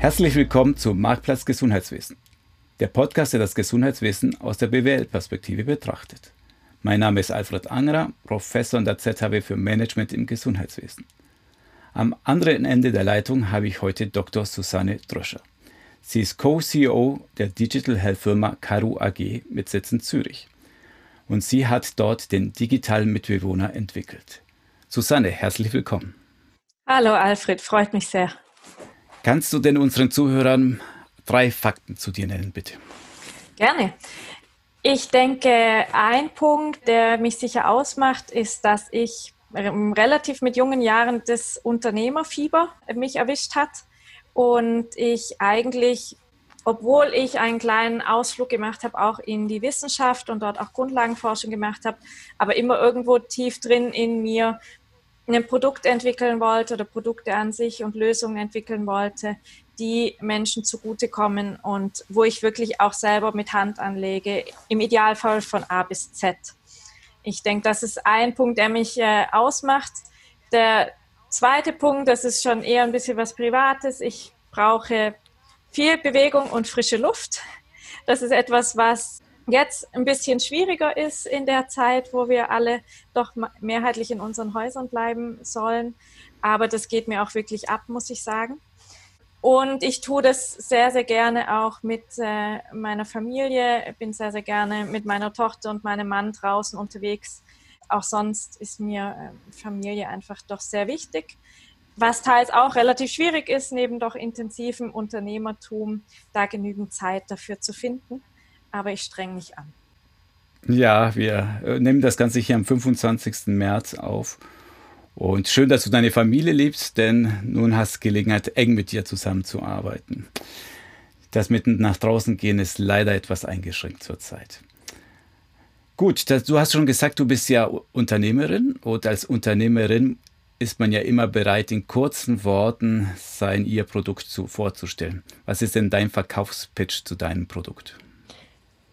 Herzlich willkommen zu Marktplatz Gesundheitswesen, der Podcast, der das Gesundheitswesen aus der BWL-Perspektive betrachtet. Mein Name ist Alfred Angerer, Professor an der ZHW für Management im Gesundheitswesen. Am anderen Ende der Leitung habe ich heute Dr. Susanne Dröscher. Sie ist Co-CEO der Digital Health Firma Karu AG mit Sitz in Zürich. Und sie hat dort den digitalen Mitbewohner entwickelt. Susanne, herzlich willkommen. Hallo Alfred, freut mich sehr. Kannst du denn unseren Zuhörern drei Fakten zu dir nennen, bitte? Gerne. Ich denke, ein Punkt, der mich sicher ausmacht, ist, dass ich relativ mit jungen Jahren das Unternehmerfieber mich erwischt hat und ich eigentlich, obwohl ich einen kleinen Ausflug gemacht habe, auch in die Wissenschaft und dort auch Grundlagenforschung gemacht habe, aber immer irgendwo tief drin in mir ein Produkt entwickeln wollte oder Produkte an sich und Lösungen entwickeln wollte, die Menschen zugutekommen und wo ich wirklich auch selber mit Hand anlege, im Idealfall von A bis Z. Ich denke, das ist ein Punkt, der mich äh, ausmacht. Der zweite Punkt, das ist schon eher ein bisschen was Privates. Ich brauche viel Bewegung und frische Luft. Das ist etwas, was jetzt ein bisschen schwieriger ist in der Zeit, wo wir alle doch mehrheitlich in unseren Häusern bleiben sollen. Aber das geht mir auch wirklich ab, muss ich sagen. Und ich tue das sehr, sehr gerne auch mit äh, meiner Familie. Bin sehr, sehr gerne mit meiner Tochter und meinem Mann draußen unterwegs. Auch sonst ist mir äh, Familie einfach doch sehr wichtig. Was teils auch relativ schwierig ist, neben doch intensivem Unternehmertum, da genügend Zeit dafür zu finden aber ich streng mich an. Ja, wir äh, nehmen das Ganze hier am 25. März auf. Und schön, dass du deine Familie liebst, denn nun hast du Gelegenheit, eng mit dir zusammenzuarbeiten. Das mitten nach draußen gehen ist leider etwas eingeschränkt zurzeit. Gut, das, du hast schon gesagt, du bist ja Unternehmerin und als Unternehmerin ist man ja immer bereit, in kurzen Worten sein ihr Produkt zu, vorzustellen. Was ist denn dein Verkaufspitch zu deinem Produkt?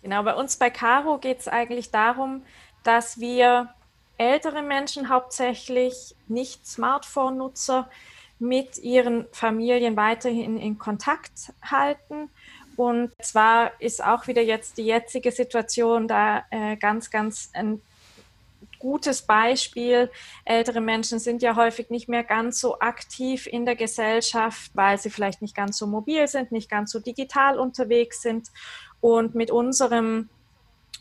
Genau, bei uns bei Caro geht es eigentlich darum, dass wir ältere Menschen hauptsächlich nicht Smartphone-Nutzer mit ihren Familien weiterhin in Kontakt halten. Und zwar ist auch wieder jetzt die jetzige Situation da äh, ganz, ganz ein gutes Beispiel. Ältere Menschen sind ja häufig nicht mehr ganz so aktiv in der Gesellschaft, weil sie vielleicht nicht ganz so mobil sind, nicht ganz so digital unterwegs sind. Und mit unserem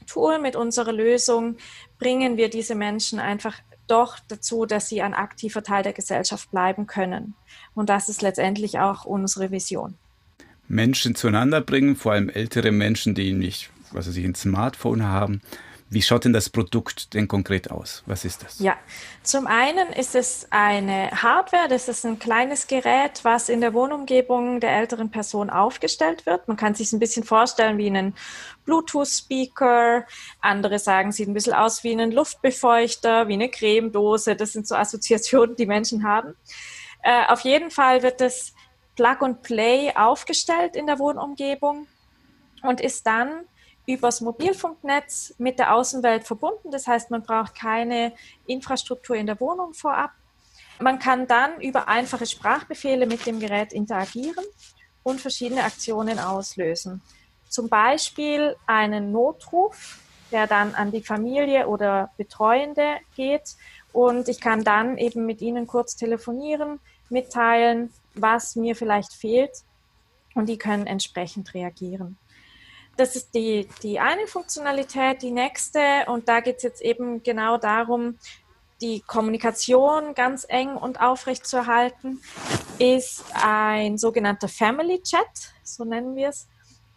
Tool, mit unserer Lösung bringen wir diese Menschen einfach doch dazu, dass sie ein aktiver Teil der Gesellschaft bleiben können. Und das ist letztendlich auch unsere Vision. Menschen zueinander bringen, vor allem ältere Menschen, die nicht, was weiß ein Smartphone haben, wie schaut denn das Produkt denn konkret aus? Was ist das? Ja, zum einen ist es eine Hardware, das ist ein kleines Gerät, was in der Wohnumgebung der älteren Person aufgestellt wird. Man kann sich ein bisschen vorstellen wie einen Bluetooth-Speaker. Andere sagen, sieht ein bisschen aus wie einen Luftbefeuchter, wie eine Cremedose. Das sind so Assoziationen, die Menschen haben. Äh, auf jeden Fall wird das Plug and Play aufgestellt in der Wohnumgebung und ist dann übers Mobilfunknetz mit der Außenwelt verbunden. Das heißt, man braucht keine Infrastruktur in der Wohnung vorab. Man kann dann über einfache Sprachbefehle mit dem Gerät interagieren und verschiedene Aktionen auslösen. Zum Beispiel einen Notruf, der dann an die Familie oder Betreuende geht. Und ich kann dann eben mit ihnen kurz telefonieren, mitteilen, was mir vielleicht fehlt. Und die können entsprechend reagieren das ist die, die eine Funktionalität. Die nächste, und da geht es jetzt eben genau darum, die Kommunikation ganz eng und aufrecht zu erhalten, ist ein sogenannter Family Chat, so nennen wir es.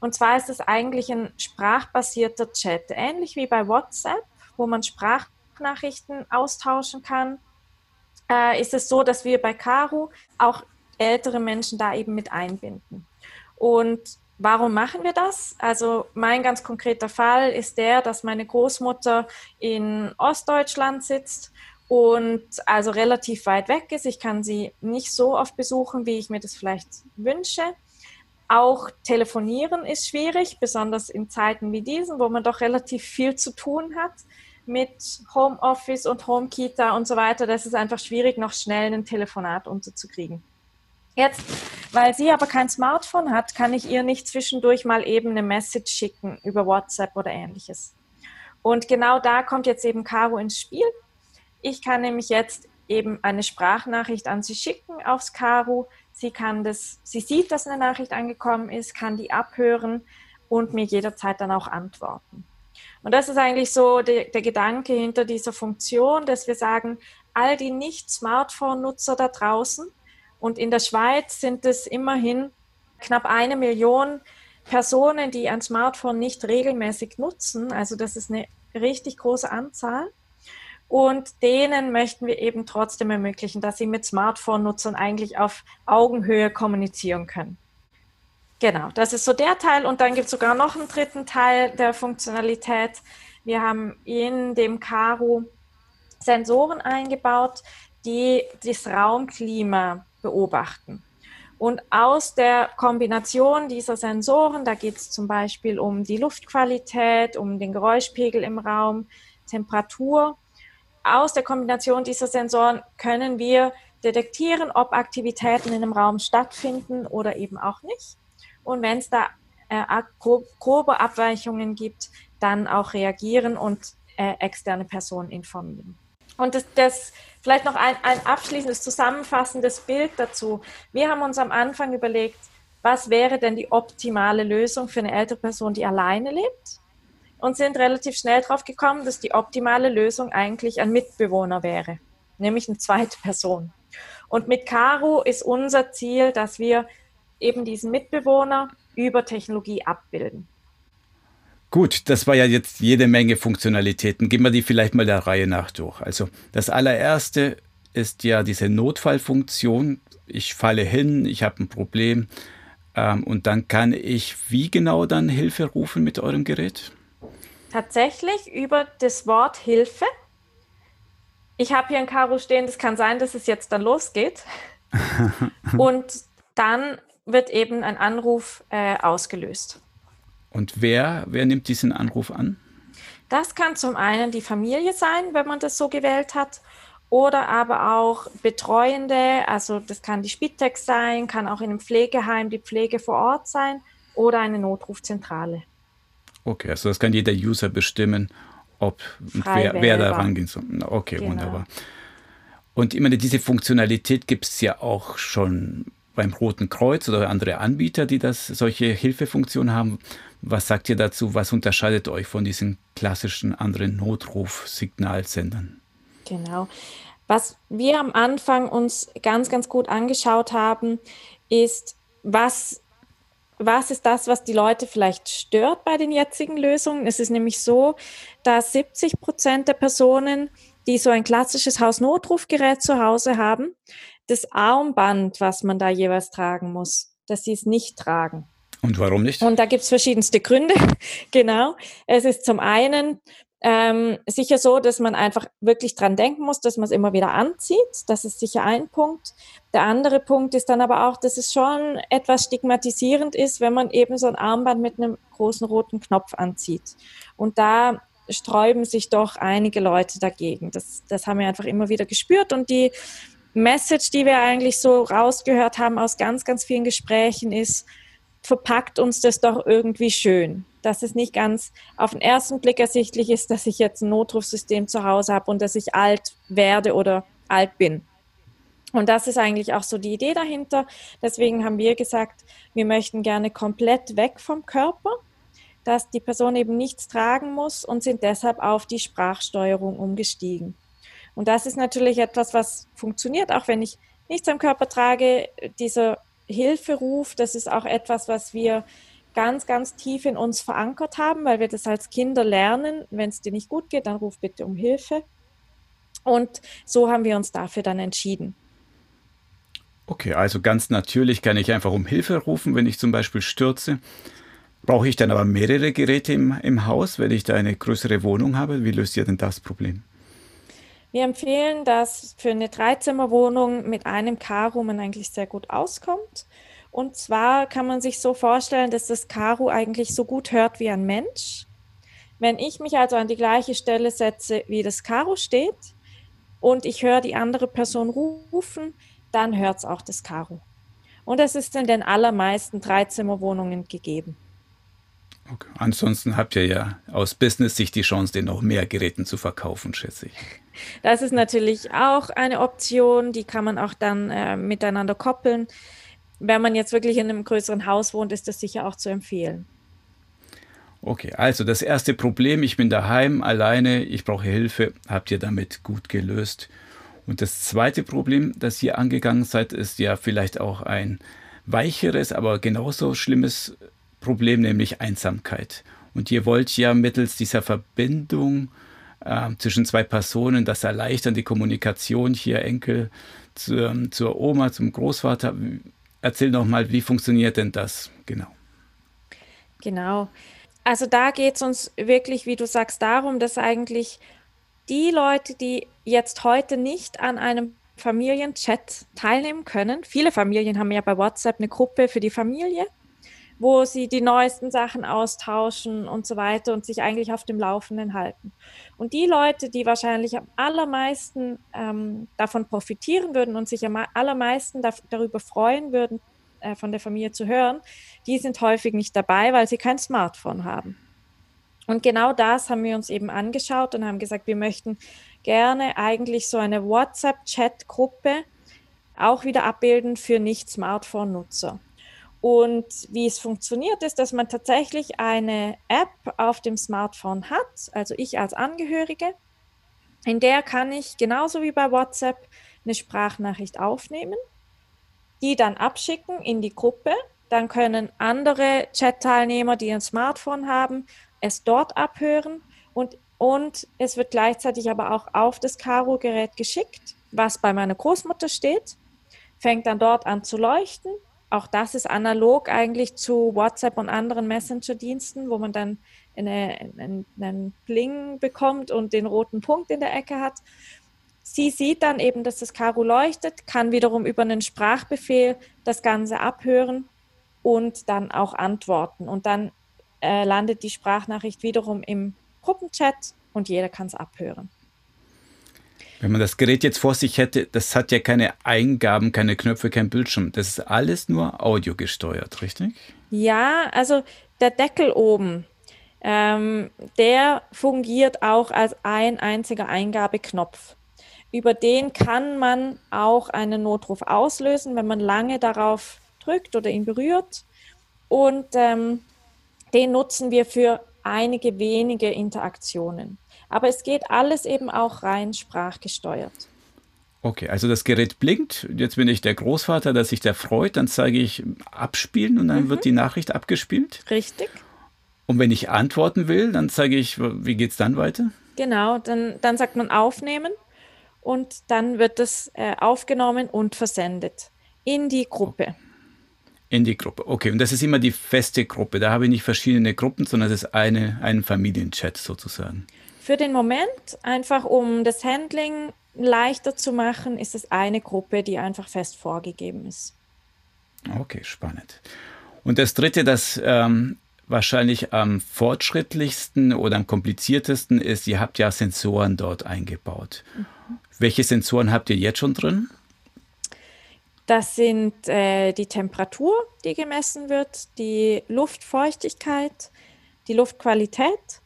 Und zwar ist es eigentlich ein sprachbasierter Chat, ähnlich wie bei WhatsApp, wo man Sprachnachrichten austauschen kann. Äh, ist es so, dass wir bei Caro auch ältere Menschen da eben mit einbinden. Und Warum machen wir das? Also mein ganz konkreter Fall ist der, dass meine Großmutter in Ostdeutschland sitzt und also relativ weit weg ist. Ich kann sie nicht so oft besuchen, wie ich mir das vielleicht wünsche. Auch telefonieren ist schwierig, besonders in Zeiten wie diesen, wo man doch relativ viel zu tun hat mit Homeoffice und Homekita und so weiter. Das ist einfach schwierig, noch schnell ein Telefonat unterzukriegen. Jetzt, weil sie aber kein Smartphone hat, kann ich ihr nicht zwischendurch mal eben eine Message schicken über WhatsApp oder ähnliches. Und genau da kommt jetzt eben Caro ins Spiel. Ich kann nämlich jetzt eben eine Sprachnachricht an sie schicken aufs Caro. Sie kann das, sie sieht, dass eine Nachricht angekommen ist, kann die abhören und mir jederzeit dann auch antworten. Und das ist eigentlich so der, der Gedanke hinter dieser Funktion, dass wir sagen, all die Nicht-Smartphone-Nutzer da draußen, und in der Schweiz sind es immerhin knapp eine Million Personen, die ein Smartphone nicht regelmäßig nutzen. Also das ist eine richtig große Anzahl. Und denen möchten wir eben trotzdem ermöglichen, dass sie mit Smartphone-Nutzern eigentlich auf Augenhöhe kommunizieren können. Genau, das ist so der Teil. Und dann gibt es sogar noch einen dritten Teil der Funktionalität. Wir haben in dem Caro Sensoren eingebaut, die das Raumklima beobachten. Und aus der Kombination dieser Sensoren, da geht es zum Beispiel um die Luftqualität, um den Geräuschpegel im Raum, Temperatur, aus der Kombination dieser Sensoren können wir detektieren, ob Aktivitäten in einem Raum stattfinden oder eben auch nicht. Und wenn es da äh, grobe Abweichungen gibt, dann auch reagieren und äh, externe Personen informieren. Und das, das vielleicht noch ein, ein abschließendes, zusammenfassendes Bild dazu. Wir haben uns am Anfang überlegt, was wäre denn die optimale Lösung für eine ältere Person, die alleine lebt? Und sind relativ schnell darauf gekommen, dass die optimale Lösung eigentlich ein Mitbewohner wäre, nämlich eine zweite Person. Und mit Caro ist unser Ziel, dass wir eben diesen Mitbewohner über Technologie abbilden. Gut, das war ja jetzt jede Menge Funktionalitäten. Gehen wir die vielleicht mal der Reihe nach durch. Also das allererste ist ja diese Notfallfunktion. Ich falle hin, ich habe ein Problem ähm, und dann kann ich wie genau dann Hilfe rufen mit eurem Gerät? Tatsächlich über das Wort Hilfe. Ich habe hier ein Karo stehen, das kann sein, dass es jetzt dann losgeht. und dann wird eben ein Anruf äh, ausgelöst. Und wer, wer nimmt diesen Anruf an? Das kann zum einen die Familie sein, wenn man das so gewählt hat, oder aber auch Betreuende, also das kann die Spitex sein, kann auch in einem Pflegeheim die Pflege vor Ort sein oder eine Notrufzentrale. Okay, also das kann jeder User bestimmen, ob wer, wer, da rangehen soll. Okay, genau. wunderbar. Und ich meine, diese Funktionalität gibt es ja auch schon beim Roten Kreuz oder andere Anbieter, die das solche Hilfefunktionen haben. Was sagt ihr dazu? Was unterscheidet euch von diesen klassischen anderen Notrufsignalsendern? Genau. Was wir am Anfang uns ganz, ganz gut angeschaut haben, ist, was, was ist das, was die Leute vielleicht stört bei den jetzigen Lösungen? Es ist nämlich so, dass 70 Prozent der Personen, die so ein klassisches Hausnotrufgerät zu Hause haben, das Armband, was man da jeweils tragen muss, dass sie es nicht tragen. Und warum nicht? Und da gibt es verschiedenste Gründe. genau. Es ist zum einen ähm, sicher so, dass man einfach wirklich dran denken muss, dass man es immer wieder anzieht. Das ist sicher ein Punkt. Der andere Punkt ist dann aber auch, dass es schon etwas stigmatisierend ist, wenn man eben so ein Armband mit einem großen roten Knopf anzieht. Und da sträuben sich doch einige Leute dagegen. Das, das haben wir einfach immer wieder gespürt. Und die Message, die wir eigentlich so rausgehört haben aus ganz, ganz vielen Gesprächen, ist, verpackt uns das doch irgendwie schön. Dass es nicht ganz auf den ersten Blick ersichtlich ist, dass ich jetzt ein Notrufsystem zu Hause habe und dass ich alt werde oder alt bin. Und das ist eigentlich auch so die Idee dahinter. Deswegen haben wir gesagt, wir möchten gerne komplett weg vom Körper, dass die Person eben nichts tragen muss und sind deshalb auf die Sprachsteuerung umgestiegen. Und das ist natürlich etwas, was funktioniert, auch wenn ich nichts am Körper trage. Dieser Hilferuf, das ist auch etwas, was wir ganz, ganz tief in uns verankert haben, weil wir das als Kinder lernen. Wenn es dir nicht gut geht, dann ruf bitte um Hilfe. Und so haben wir uns dafür dann entschieden. Okay, also ganz natürlich kann ich einfach um Hilfe rufen, wenn ich zum Beispiel stürze. Brauche ich dann aber mehrere Geräte im, im Haus, wenn ich da eine größere Wohnung habe? Wie löst ihr denn das Problem? Wir empfehlen, dass für eine Dreizimmerwohnung mit einem Karo man eigentlich sehr gut auskommt. Und zwar kann man sich so vorstellen, dass das Karo eigentlich so gut hört wie ein Mensch. Wenn ich mich also an die gleiche Stelle setze, wie das Karo steht, und ich höre die andere Person rufen, dann hört es auch das Karo. Und es ist in den allermeisten Dreizimmerwohnungen gegeben. Okay. Ansonsten habt ihr ja aus Business-Sicht die Chance, den noch mehr Geräten zu verkaufen, schätze ich. Das ist natürlich auch eine Option, die kann man auch dann äh, miteinander koppeln. Wenn man jetzt wirklich in einem größeren Haus wohnt, ist das sicher auch zu empfehlen. Okay, also das erste Problem, ich bin daheim alleine, ich brauche Hilfe, habt ihr damit gut gelöst. Und das zweite Problem, das ihr angegangen seid, ist ja vielleicht auch ein weicheres, aber genauso schlimmes Problem, nämlich Einsamkeit. Und ihr wollt ja mittels dieser Verbindung äh, zwischen zwei Personen das erleichtern, die Kommunikation hier Enkel zu, zur Oma, zum Großvater. Erzähl doch mal, wie funktioniert denn das genau? Genau. Also da geht es uns wirklich, wie du sagst, darum, dass eigentlich die Leute, die jetzt heute nicht an einem Familienchat teilnehmen können, viele Familien haben ja bei WhatsApp eine Gruppe für die Familie, wo sie die neuesten Sachen austauschen und so weiter und sich eigentlich auf dem Laufenden halten. Und die Leute, die wahrscheinlich am allermeisten ähm, davon profitieren würden und sich am allermeisten da darüber freuen würden, äh, von der Familie zu hören, die sind häufig nicht dabei, weil sie kein Smartphone haben. Und genau das haben wir uns eben angeschaut und haben gesagt, wir möchten gerne eigentlich so eine WhatsApp-Chat-Gruppe auch wieder abbilden für Nicht-Smartphone-Nutzer. Und wie es funktioniert, ist, dass man tatsächlich eine App auf dem Smartphone hat, also ich als Angehörige. In der kann ich genauso wie bei WhatsApp eine Sprachnachricht aufnehmen, die dann abschicken in die Gruppe. Dann können andere Chat-Teilnehmer, die ein Smartphone haben, es dort abhören und, und es wird gleichzeitig aber auch auf das Karo-Gerät geschickt, was bei meiner Großmutter steht, fängt dann dort an zu leuchten auch das ist analog eigentlich zu WhatsApp und anderen Messenger-Diensten, wo man dann eine, einen, einen Bling bekommt und den roten Punkt in der Ecke hat. Sie sieht dann eben, dass das Karo leuchtet, kann wiederum über einen Sprachbefehl das Ganze abhören und dann auch antworten. Und dann äh, landet die Sprachnachricht wiederum im Gruppenchat und jeder kann es abhören. Wenn man das Gerät jetzt vor sich hätte, das hat ja keine Eingaben, keine Knöpfe, kein Bildschirm. Das ist alles nur Audio gesteuert, richtig? Ja, also der Deckel oben, ähm, der fungiert auch als ein einziger Eingabeknopf. Über den kann man auch einen Notruf auslösen, wenn man lange darauf drückt oder ihn berührt. Und ähm, den nutzen wir für einige wenige Interaktionen. Aber es geht alles eben auch rein sprachgesteuert. Okay, also das Gerät blinkt. Jetzt bin ich der Großvater, der sich da freut. Dann zeige ich abspielen und dann mhm. wird die Nachricht abgespielt. Richtig. Und wenn ich antworten will, dann zeige ich, wie geht es dann weiter? Genau, dann, dann sagt man aufnehmen und dann wird das äh, aufgenommen und versendet in die Gruppe. In die Gruppe. Okay, und das ist immer die feste Gruppe. Da habe ich nicht verschiedene Gruppen, sondern es ist eine, ein Familienchat sozusagen. Für den Moment, einfach um das Handling leichter zu machen, ist es eine Gruppe, die einfach fest vorgegeben ist. Okay, spannend. Und das Dritte, das ähm, wahrscheinlich am fortschrittlichsten oder am kompliziertesten ist, ihr habt ja Sensoren dort eingebaut. Mhm. Welche Sensoren habt ihr jetzt schon drin? Das sind äh, die Temperatur, die gemessen wird, die Luftfeuchtigkeit, die Luftqualität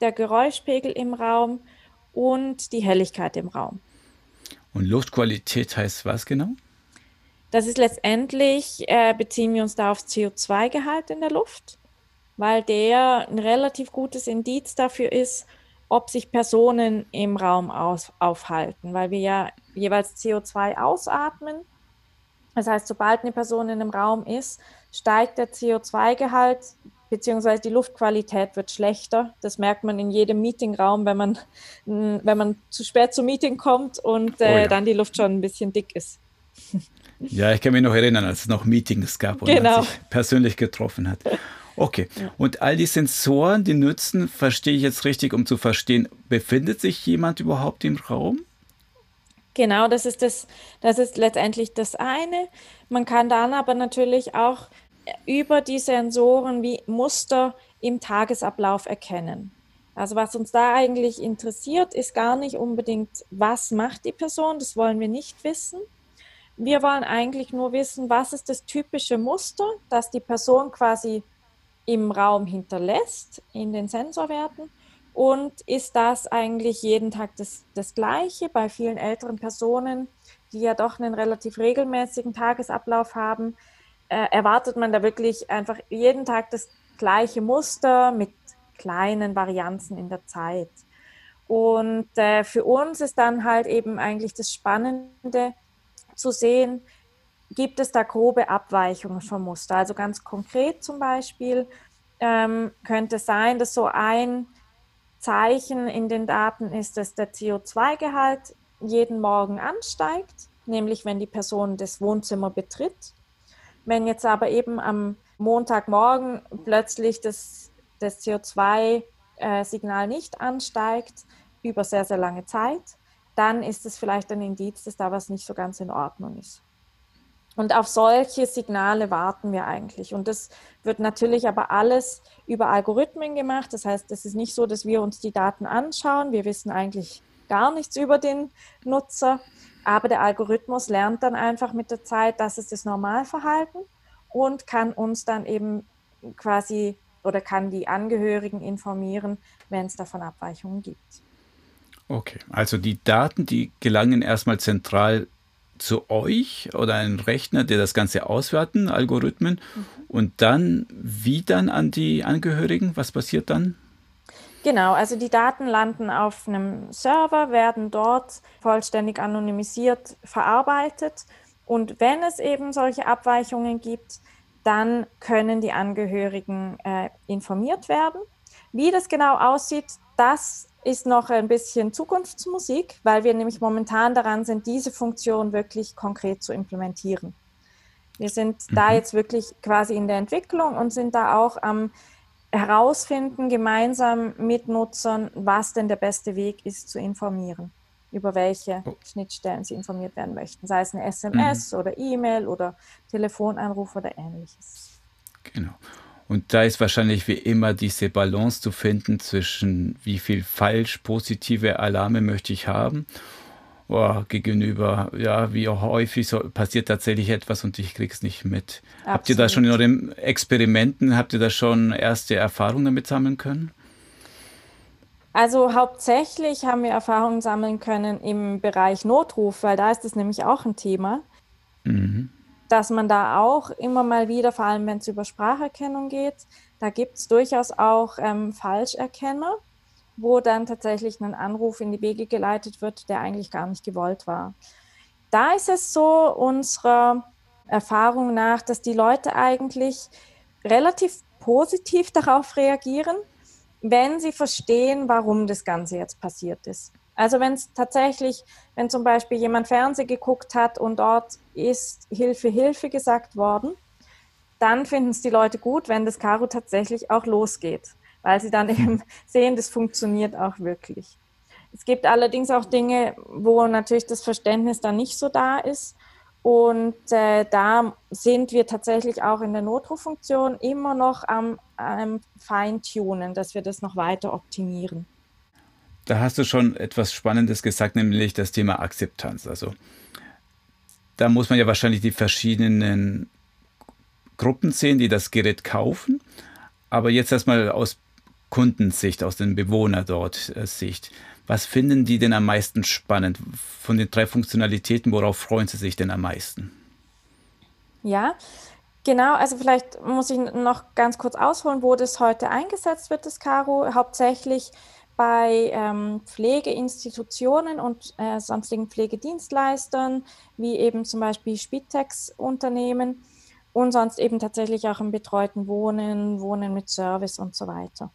der Geräuschpegel im Raum und die Helligkeit im Raum. Und Luftqualität heißt was genau? Das ist letztendlich, äh, beziehen wir uns da auf CO2-Gehalt in der Luft, weil der ein relativ gutes Indiz dafür ist, ob sich Personen im Raum aus, aufhalten, weil wir ja jeweils CO2 ausatmen. Das heißt, sobald eine Person in einem Raum ist, steigt der CO2-Gehalt beziehungsweise die Luftqualität wird schlechter. Das merkt man in jedem Meetingraum, wenn man, wenn man zu spät zum Meeting kommt und äh, oh ja. dann die Luft schon ein bisschen dick ist. Ja, ich kann mich noch erinnern, als es noch Meetings gab und genau. man sich persönlich getroffen hat. Okay. Und all die Sensoren, die nützen, verstehe ich jetzt richtig, um zu verstehen, befindet sich jemand überhaupt im Raum? Genau, das ist das, das ist letztendlich das eine. Man kann dann aber natürlich auch über die Sensoren wie Muster im Tagesablauf erkennen. Also was uns da eigentlich interessiert, ist gar nicht unbedingt, was macht die Person, das wollen wir nicht wissen, Wir wollen eigentlich nur wissen, was ist das typische Muster, das die Person quasi im Raum hinterlässt, in den Sensorwerten. Und ist das eigentlich jeden Tag das, das Gleiche? Bei vielen älteren Personen, die ja doch einen relativ regelmäßigen Tagesablauf haben, äh, erwartet man da wirklich einfach jeden Tag das gleiche Muster mit kleinen Varianzen in der Zeit. Und äh, für uns ist dann halt eben eigentlich das Spannende zu sehen, gibt es da grobe Abweichungen vom Muster. Also ganz konkret zum Beispiel ähm, könnte sein, dass so ein Zeichen in den Daten ist, dass der CO2-Gehalt jeden Morgen ansteigt, nämlich wenn die Person das Wohnzimmer betritt. Wenn jetzt aber eben am Montagmorgen plötzlich das, das CO2-Signal äh, nicht ansteigt, über sehr, sehr lange Zeit, dann ist es vielleicht ein Indiz, dass da was nicht so ganz in Ordnung ist. Und auf solche Signale warten wir eigentlich. Und das wird natürlich aber alles über Algorithmen gemacht. Das heißt, es ist nicht so, dass wir uns die Daten anschauen. Wir wissen eigentlich gar nichts über den Nutzer. Aber der Algorithmus lernt dann einfach mit der Zeit, das ist das Normalverhalten und kann uns dann eben quasi oder kann die Angehörigen informieren, wenn es davon Abweichungen gibt. Okay, also die Daten, die gelangen erstmal zentral zu euch oder einen Rechner, der das Ganze auswerten, Algorithmen, mhm. und dann wie dann an die Angehörigen? Was passiert dann? Genau, also die Daten landen auf einem Server, werden dort vollständig anonymisiert verarbeitet und wenn es eben solche Abweichungen gibt, dann können die Angehörigen äh, informiert werden. Wie das genau aussieht, das ist noch ein bisschen Zukunftsmusik, weil wir nämlich momentan daran sind, diese Funktion wirklich konkret zu implementieren. Wir sind mhm. da jetzt wirklich quasi in der Entwicklung und sind da auch am herausfinden, gemeinsam mit Nutzern, was denn der beste Weg ist zu informieren, über welche oh. Schnittstellen sie informiert werden möchten, sei es eine SMS mhm. oder E-Mail oder Telefonanruf oder ähnliches. Genau. Und da ist wahrscheinlich wie immer diese Balance zu finden zwischen wie viel falsch positive Alarme möchte ich haben oh, gegenüber, ja, wie häufig so, passiert tatsächlich etwas und ich krieg's nicht mit. Absolut. Habt ihr da schon in euren Experimenten, habt ihr da schon erste Erfahrungen damit sammeln können? Also hauptsächlich haben wir Erfahrungen sammeln können im Bereich Notruf, weil da ist es nämlich auch ein Thema. Mhm dass man da auch immer mal wieder, vor allem wenn es über Spracherkennung geht, da gibt es durchaus auch ähm, Falscherkenner, wo dann tatsächlich ein Anruf in die Wege geleitet wird, der eigentlich gar nicht gewollt war. Da ist es so unserer Erfahrung nach, dass die Leute eigentlich relativ positiv darauf reagieren, wenn sie verstehen, warum das Ganze jetzt passiert ist. Also wenn es tatsächlich, wenn zum Beispiel jemand Fernsehen geguckt hat und dort ist Hilfe, Hilfe gesagt worden, dann finden es die Leute gut, wenn das Karo tatsächlich auch losgeht, weil sie dann eben sehen, das funktioniert auch wirklich. Es gibt allerdings auch Dinge, wo natürlich das Verständnis dann nicht so da ist. Und äh, da sind wir tatsächlich auch in der Notruffunktion immer noch am, am Feintunen, dass wir das noch weiter optimieren. Da hast du schon etwas Spannendes gesagt, nämlich das Thema Akzeptanz. Also da muss man ja wahrscheinlich die verschiedenen Gruppen sehen, die das Gerät kaufen. Aber jetzt erstmal aus Kundensicht, aus den Bewohner dort Sicht. Was finden die denn am meisten spannend? Von den drei Funktionalitäten, worauf freuen sie sich denn am meisten? Ja, genau. Also vielleicht muss ich noch ganz kurz ausholen, wo das heute eingesetzt wird, das Caro. Hauptsächlich bei ähm, Pflegeinstitutionen und äh, sonstigen Pflegedienstleistern, wie eben zum Beispiel Spitex-Unternehmen und sonst eben tatsächlich auch im betreuten Wohnen, Wohnen mit Service und so weiter.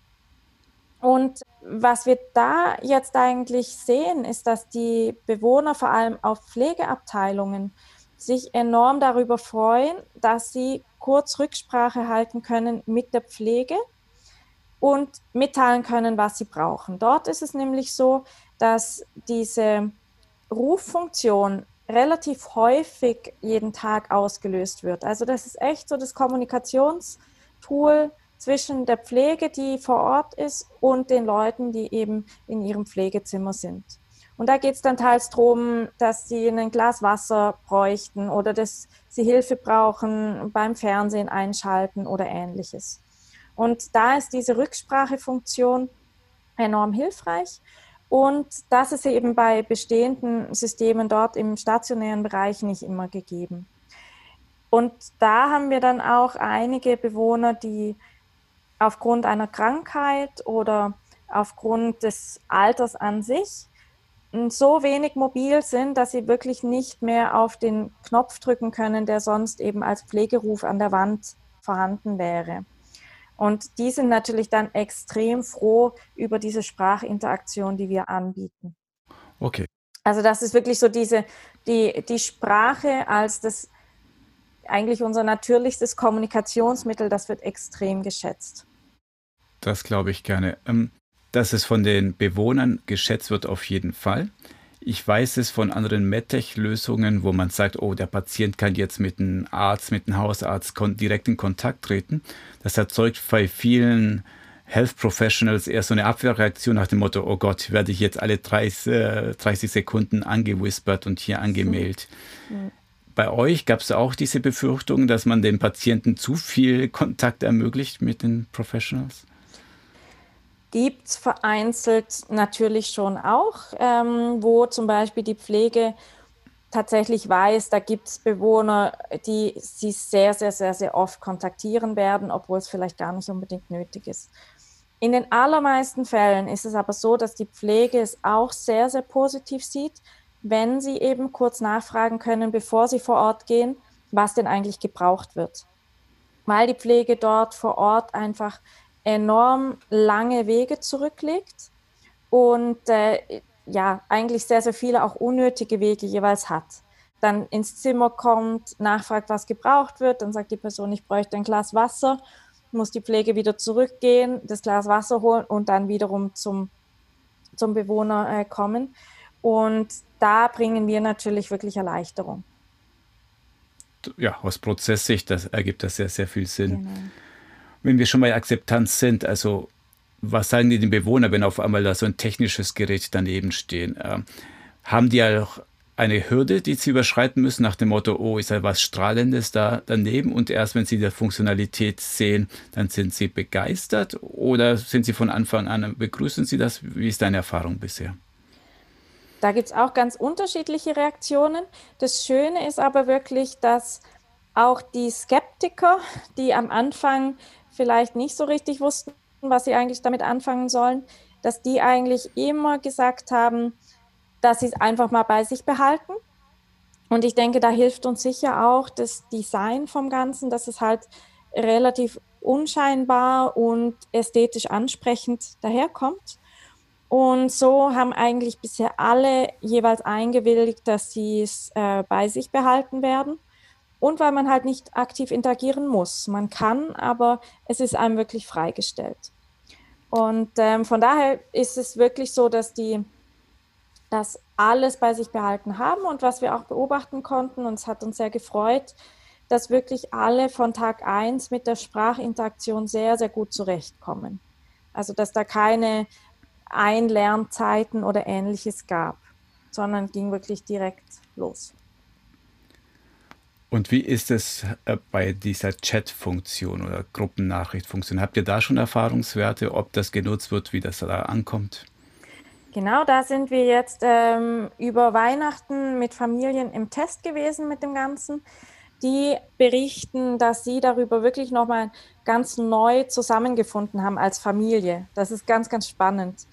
Und was wir da jetzt eigentlich sehen, ist, dass die Bewohner vor allem auf Pflegeabteilungen sich enorm darüber freuen, dass sie kurz Rücksprache halten können mit der Pflege und mitteilen können, was sie brauchen. Dort ist es nämlich so, dass diese Ruffunktion relativ häufig jeden Tag ausgelöst wird. Also das ist echt so das Kommunikationstool zwischen der Pflege, die vor Ort ist, und den Leuten, die eben in ihrem Pflegezimmer sind. Und da geht es dann teils darum, dass sie ein Glas Wasser bräuchten oder dass sie Hilfe brauchen beim Fernsehen einschalten oder ähnliches. Und da ist diese Rücksprachefunktion enorm hilfreich. Und das ist eben bei bestehenden Systemen dort im stationären Bereich nicht immer gegeben. Und da haben wir dann auch einige Bewohner, die aufgrund einer Krankheit oder aufgrund des Alters an sich so wenig mobil sind, dass sie wirklich nicht mehr auf den Knopf drücken können, der sonst eben als Pflegeruf an der Wand vorhanden wäre. Und die sind natürlich dann extrem froh über diese Sprachinteraktion, die wir anbieten. Okay. Also das ist wirklich so diese, die, die Sprache als das eigentlich unser natürlichstes Kommunikationsmittel, das wird extrem geschätzt. Das glaube ich gerne. Ähm, dass es von den Bewohnern geschätzt wird, auf jeden Fall. Ich weiß es von anderen MedTech-Lösungen, wo man sagt, oh, der Patient kann jetzt mit einem Arzt, mit einem Hausarzt direkt in Kontakt treten. Das erzeugt bei vielen Health Professionals eher so eine Abwehrreaktion nach dem Motto, oh Gott, werde ich jetzt alle 30, 30 Sekunden angewispert und hier angemeldet. Mhm. Bei euch gab es auch diese Befürchtung, dass man den Patienten zu viel Kontakt ermöglicht mit den Professionals? Gibt es vereinzelt natürlich schon auch, ähm, wo zum Beispiel die Pflege tatsächlich weiß, da gibt es Bewohner, die sie sehr, sehr, sehr, sehr oft kontaktieren werden, obwohl es vielleicht gar nicht unbedingt nötig ist. In den allermeisten Fällen ist es aber so, dass die Pflege es auch sehr, sehr positiv sieht, wenn sie eben kurz nachfragen können, bevor sie vor Ort gehen, was denn eigentlich gebraucht wird. Weil die Pflege dort vor Ort einfach enorm lange Wege zurücklegt und äh, ja, eigentlich sehr, sehr viele auch unnötige Wege jeweils hat. Dann ins Zimmer kommt, nachfragt, was gebraucht wird, dann sagt die Person, ich bräuchte ein Glas Wasser, muss die Pflege wieder zurückgehen, das Glas Wasser holen und dann wiederum zum, zum Bewohner äh, kommen. Und da bringen wir natürlich wirklich Erleichterung. Ja, aus Prozesssicht das ergibt das sehr, sehr viel Sinn. Genau wenn wir schon bei Akzeptanz sind, also was sagen die den Bewohnern, wenn auf einmal da so ein technisches Gerät daneben stehen? Ähm, haben die auch eine Hürde, die sie überschreiten müssen, nach dem Motto, oh, ist da was Strahlendes da daneben und erst wenn sie die Funktionalität sehen, dann sind sie begeistert oder sind sie von Anfang an, begrüßen sie das? Wie ist deine Erfahrung bisher? Da gibt es auch ganz unterschiedliche Reaktionen. Das Schöne ist aber wirklich, dass auch die Skeptiker, die am Anfang vielleicht nicht so richtig wussten, was sie eigentlich damit anfangen sollen, dass die eigentlich immer gesagt haben, dass sie es einfach mal bei sich behalten. Und ich denke, da hilft uns sicher auch das Design vom Ganzen, dass es halt relativ unscheinbar und ästhetisch ansprechend daherkommt. Und so haben eigentlich bisher alle jeweils eingewilligt, dass sie es äh, bei sich behalten werden und weil man halt nicht aktiv interagieren muss. Man kann, aber es ist einem wirklich freigestellt. Und ähm, von daher ist es wirklich so, dass die das alles bei sich behalten haben und was wir auch beobachten konnten, und es hat uns sehr gefreut, dass wirklich alle von Tag 1 mit der Sprachinteraktion sehr, sehr gut zurechtkommen. Also dass da keine Einlernzeiten oder ähnliches gab, sondern ging wirklich direkt los. Und wie ist es äh, bei dieser Chat-Funktion oder Gruppennachricht-Funktion? Habt ihr da schon Erfahrungswerte, ob das genutzt wird, wie das da ankommt? Genau, da sind wir jetzt ähm, über Weihnachten mit Familien im Test gewesen mit dem Ganzen. Die berichten, dass sie darüber wirklich nochmal ganz neu zusammengefunden haben als Familie. Das ist ganz, ganz spannend.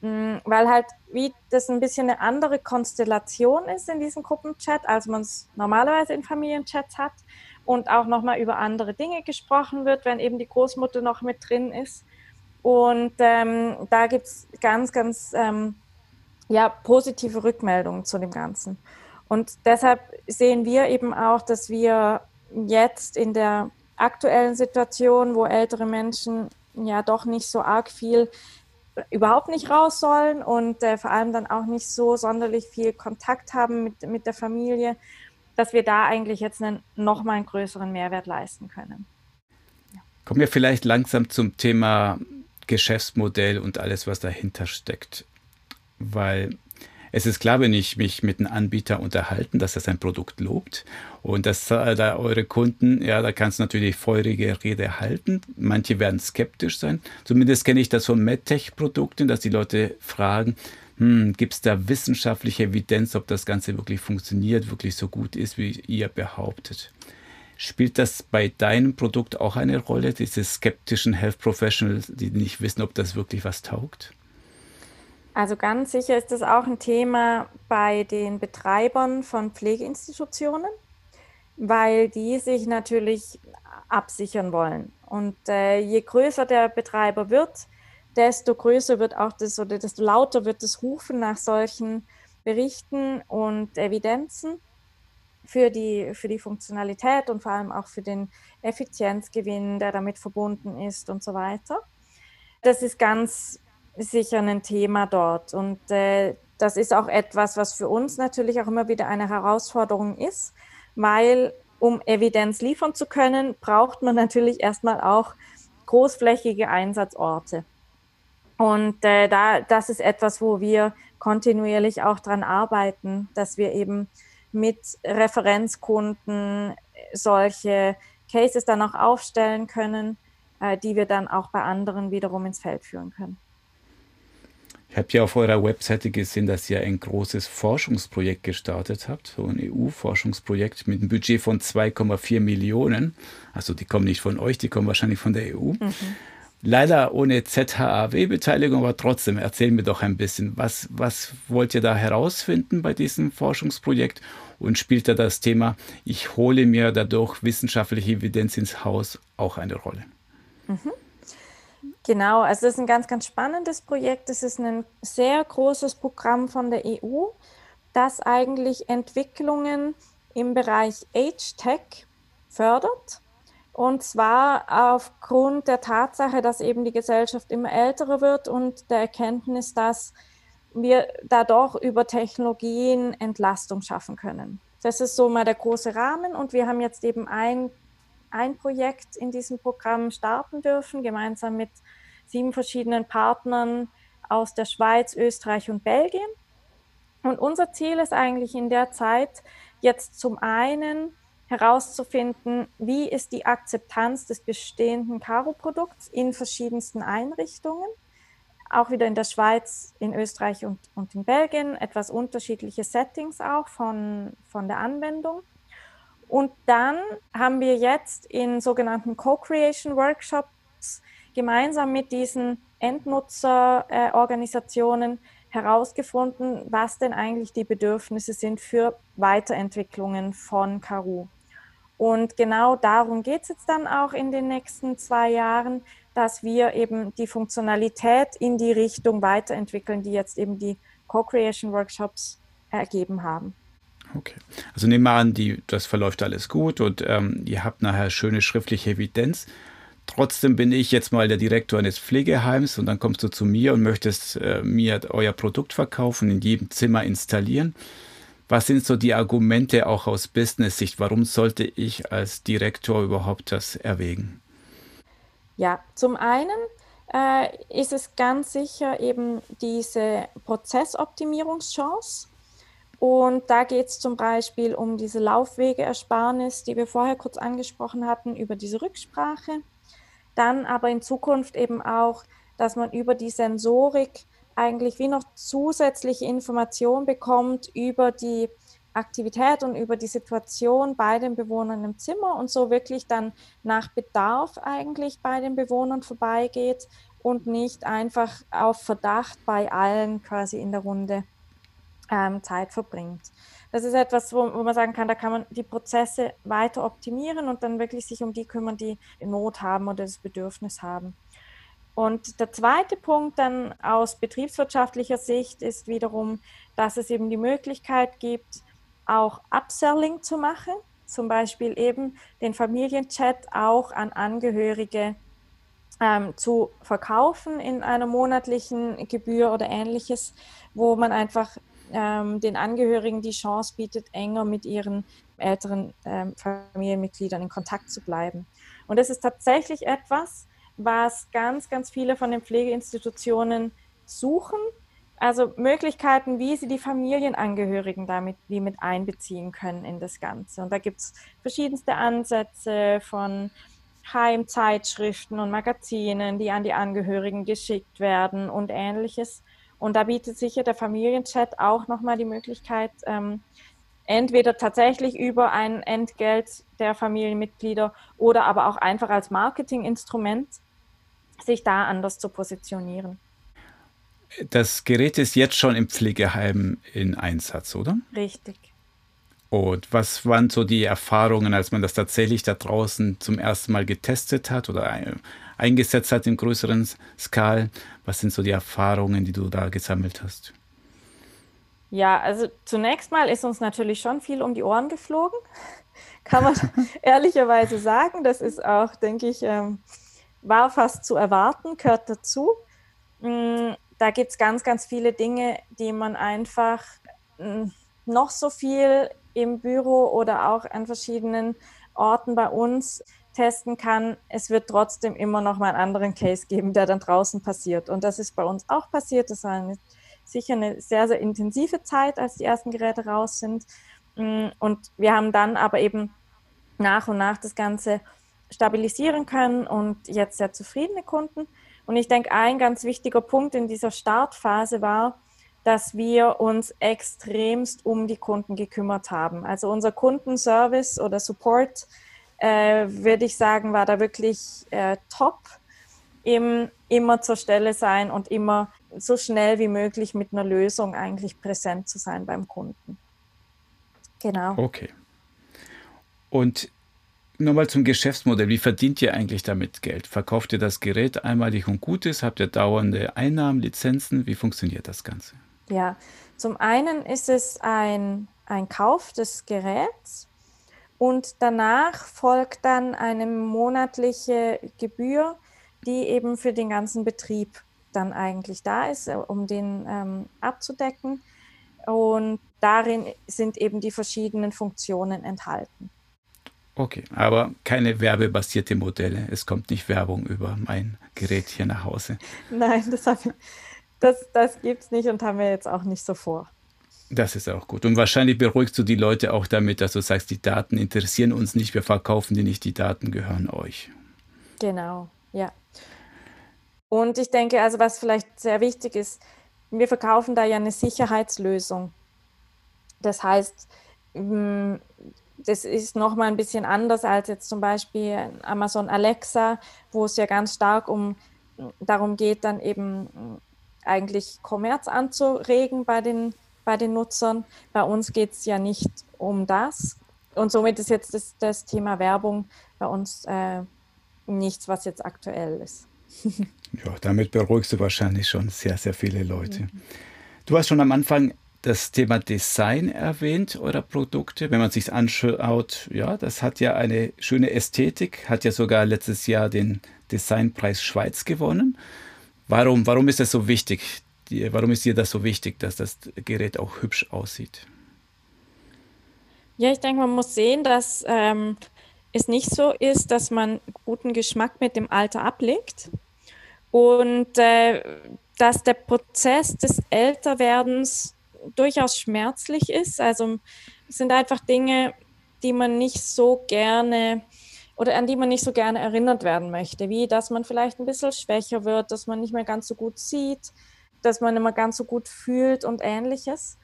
Mm, weil halt wie das ein bisschen eine andere Konstellation ist in diesem Gruppenchat, als man es normalerweise in Familienchats hat und auch nochmal über andere Dinge gesprochen wird, wenn eben die Großmutter noch mit drin ist. Und ähm, da gibt es ganz, ganz ähm, ja, positive Rückmeldungen zu dem Ganzen. Und deshalb sehen wir eben auch, dass wir jetzt in der aktuellen Situation, wo ältere Menschen ja doch nicht so arg viel überhaupt nicht raus sollen und äh, vor allem dann auch nicht so sonderlich viel Kontakt haben mit, mit der Familie, dass wir da eigentlich jetzt einen, noch mal einen größeren Mehrwert leisten können. Ja. Kommen wir vielleicht langsam zum Thema Geschäftsmodell und alles, was dahinter steckt. Weil Es ist klar, wenn ich mich mit einem Anbieter unterhalten, dass er sein Produkt lobt und dass äh, da eure Kunden, ja, da kannst du natürlich feurige Rede halten. Manche werden skeptisch sein. Zumindest kenne ich das von MedTech-Produkten, dass die Leute fragen, hm, gibt es da wissenschaftliche Evidenz, ob das Ganze wirklich funktioniert, wirklich so gut ist, wie ihr behauptet. Spielt das bei deinem Produkt auch eine Rolle, diese skeptischen Health Professionals, die nicht wissen, ob das wirklich was taugt? Also ganz sicher ist das auch ein Thema bei den Betreibern von Pflegeinstitutionen, weil die sich natürlich absichern wollen. Und äh, je größer der Betreiber wird, desto größer wird auch das oder desto lauter wird das Rufen nach solchen Berichten und Evidenzen für die, für die Funktionalität und vor allem auch für den Effizienzgewinn, der damit verbunden ist und so weiter. Das ist ganz sicher ein Thema dort. Und äh, das ist auch etwas, was für uns natürlich auch immer wieder eine Herausforderung ist, weil um Evidenz liefern zu können, braucht man natürlich erstmal auch großflächige Einsatzorte. Und äh, da, das ist etwas, wo wir kontinuierlich auch dran arbeiten, dass wir eben mit Referenzkunden solche Cases dann auch aufstellen können, äh, die wir dann auch bei anderen wiederum ins Feld führen können. Ich habe ja auf eurer Webseite gesehen, dass ihr ein großes Forschungsprojekt gestartet habt, so ein EU-Forschungsprojekt mit einem Budget von 2,4 Millionen. Also die kommen nicht von euch, die kommen wahrscheinlich von der EU. Mhm. Leider ohne ZHAW-Beteiligung, aber trotzdem, erzähl mir doch ein bisschen, was, was wollt ihr da herausfinden bei diesem Forschungsprojekt und spielt da das Thema, ich hole mir dadurch wissenschaftliche Evidenz ins Haus auch eine Rolle? Mhm. Genau, also das ist ein ganz, ganz spannendes Projekt. Es ist ein sehr großes Programm von der EU, das eigentlich Entwicklungen im Bereich Age Tech fördert. Und zwar aufgrund der Tatsache, dass eben die Gesellschaft immer älter wird und der Erkenntnis, dass wir dadurch über Technologien Entlastung schaffen können. Das ist so mal der große Rahmen und wir haben jetzt eben ein, ein Projekt in diesem Programm starten dürfen, gemeinsam mit sieben verschiedenen Partnern aus der Schweiz, Österreich und Belgien. Und unser Ziel ist eigentlich in der Zeit jetzt zum einen herauszufinden, wie ist die Akzeptanz des bestehenden Caro-Produkts in verschiedensten Einrichtungen, auch wieder in der Schweiz, in Österreich und, und in Belgien, etwas unterschiedliche Settings auch von, von der Anwendung. Und dann haben wir jetzt in sogenannten Co-Creation Workshops gemeinsam mit diesen Endnutzerorganisationen herausgefunden, was denn eigentlich die Bedürfnisse sind für Weiterentwicklungen von Karu. Und genau darum geht es jetzt dann auch in den nächsten zwei Jahren, dass wir eben die Funktionalität in die Richtung weiterentwickeln, die jetzt eben die Co-Creation Workshops ergeben haben. Okay. Also nehmen wir an, die, das verläuft alles gut und ähm, ihr habt nachher schöne schriftliche Evidenz. Trotzdem bin ich jetzt mal der Direktor eines Pflegeheims und dann kommst du zu mir und möchtest äh, mir euer Produkt verkaufen, in jedem Zimmer installieren. Was sind so die Argumente auch aus Business-Sicht? Warum sollte ich als Direktor überhaupt das erwägen? Ja, zum einen äh, ist es ganz sicher eben diese Prozessoptimierungschance. Und da geht es zum Beispiel um diese Laufwegeersparnis, die wir vorher kurz angesprochen hatten, über diese Rücksprache. Dann aber in Zukunft eben auch, dass man über die Sensorik eigentlich wie noch zusätzliche Informationen bekommt über die Aktivität und über die Situation bei den Bewohnern im Zimmer und so wirklich dann nach Bedarf eigentlich bei den Bewohnern vorbeigeht und nicht einfach auf Verdacht bei allen quasi in der Runde ähm, Zeit verbringt. Das ist etwas, wo, wo, man sagen kann, da kann man die Prozesse weiter optimieren und dann wirklich sich um die kümmern, die Not haben oder das Bedürfnis haben. Und der zweite Punkt dann aus betriebswirtschaftlicher Sicht ist wiederum, dass es eben die Möglichkeit gibt, auch Upselling zu machen, zum Beispiel eben den Familienchat auch an Angehörige ähm, zu verkaufen in einer monatlichen Gebühr oder ähnliches, wo man einfach ähm, den Angehörigen die Chance bietet, enger mit ihren älteren ähm, Familienmitgliedern in Kontakt zu bleiben. Und das ist tatsächlich etwas, was ganz, ganz viele von den Pflegeinstitutionen suchen, also Möglichkeiten, wie sie die Familienangehörigen damit wie mit einbeziehen können in das Ganze. Und da gibt es verschiedenste Ansätze von Heimzeitschriften und Magazinen, die an die Angehörigen geschickt werden und ähnliches. Und da bietet sicher der Familienchat auch nochmal die Möglichkeit, ähm, entweder tatsächlich über ein Entgelt der Familienmitglieder oder aber auch einfach als Marketinginstrument sich da anders zu positionieren. Das Gerät ist jetzt schon im Pflegeheim in Einsatz, oder? Richtig. Und was waren so die Erfahrungen, als man das tatsächlich da draußen zum ersten Mal getestet hat oder eingesetzt hat in größeren Skalen? Was sind so die Erfahrungen, die du da gesammelt hast? Ja, also zunächst mal ist uns natürlich schon viel um die Ohren geflogen, kann man ehrlicherweise sagen. Das ist auch, denke ich, ähm, war fast zu erwarten, gehört dazu. Mm, da gibt es ganz, ganz viele Dinge, die man einfach mm, noch so viel im Büro oder auch an verschiedenen Orten bei uns testen kann. Es wird trotzdem immer noch mal einen anderen Case geben, der dann draußen passiert. Und das ist bei uns auch passiert. Das war eine, sicher eine sehr, sehr intensive Zeit, als die ersten Geräte raus sind. Mm, und wir haben dann aber eben nach und nach das Ganze stabilisieren können und jetzt sehr zufriedene Kunden. Und ich denke, ein ganz wichtiger Punkt in dieser Startphase war, dass wir uns extremst um die Kunden gekümmert haben. Also unser Kundenservice oder Support, äh, würde ich sagen, war da wirklich äh, top. Im, immer zur Stelle sein und immer so schnell wie möglich mit einer Lösung eigentlich präsent zu sein beim Kunden. Genau. Okay. Und Nochmal zum Geschäftsmodell. Wie verdient ihr eigentlich damit Geld? Verkauft ihr das Gerät einmalig und gut ist? Habt ihr dauernde Einnahmen, Lizenzen? Wie funktioniert das Ganze? Ja, zum einen ist es ein, ein Kauf des Geräts und danach folgt dann eine monatliche Gebühr, die eben für den ganzen Betrieb dann eigentlich da ist, um den ähm, abzudecken. Und darin sind eben die verschiedenen Funktionen enthalten. Okay, aber keine werbebasierte Modelle. Es kommt nicht Werbung über mein Gerät hier nach Hause. Nein, das, das, das gibt es nicht und haben wir jetzt auch nicht so vor. Das ist auch gut. Und wahrscheinlich beruhigst du die Leute auch damit, dass du sagst, die Daten interessieren uns nicht, wir verkaufen die nicht, die Daten gehören euch. Genau, ja. Und ich denke, also was vielleicht sehr wichtig ist, wir verkaufen da ja eine Sicherheitslösung. Das heißt, das ist nochmal ein bisschen anders als jetzt zum Beispiel Amazon Alexa, wo es ja ganz stark um darum geht, dann eben eigentlich Kommerz anzuregen bei den, bei den Nutzern. Bei uns geht es ja nicht um das. Und somit ist jetzt das, das Thema Werbung bei uns äh, nichts, was jetzt aktuell ist. ja, damit beruhigst du wahrscheinlich schon sehr, sehr viele Leute. Mhm. Du hast schon am Anfang das Thema Design erwähnt eurer Produkte. Wenn man sich anschaut, ja, das hat ja eine schöne Ästhetik, hat ja sogar letztes Jahr den Designpreis Schweiz gewonnen. Warum, warum ist das so wichtig? Warum ist dir das so wichtig, dass das Gerät auch hübsch aussieht? Ja, ich denke, man muss sehen, dass ähm, es nicht so ist, dass man guten Geschmack mit dem Alter ablegt und äh, dass der Prozess des Älterwerdens durchaus schmerzlich ist. Also es sind einfach Dinge, die man nicht so gerne oder an die man nicht so gerne erinnert werden möchte, wie dass man vielleicht ein bisschen schwächer wird, dass man nicht mehr ganz so gut sieht, dass man immer ganz so gut fühlt und ähnliches.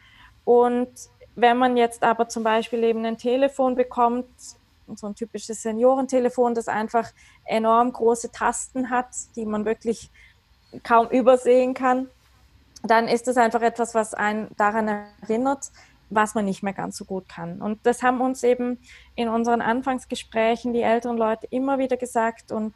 Und wenn man jetzt aber zum Beispiel eben ein Telefon bekommt, so ein typisches Seniorentelefon, das einfach enorm große Tasten hat, die man wirklich kaum übersehen kann, dann ist das einfach etwas, was einen daran erinnert, was man nicht mehr ganz so gut kann. Und das haben uns eben in unseren Anfangsgesprächen die älteren Leute immer wieder gesagt und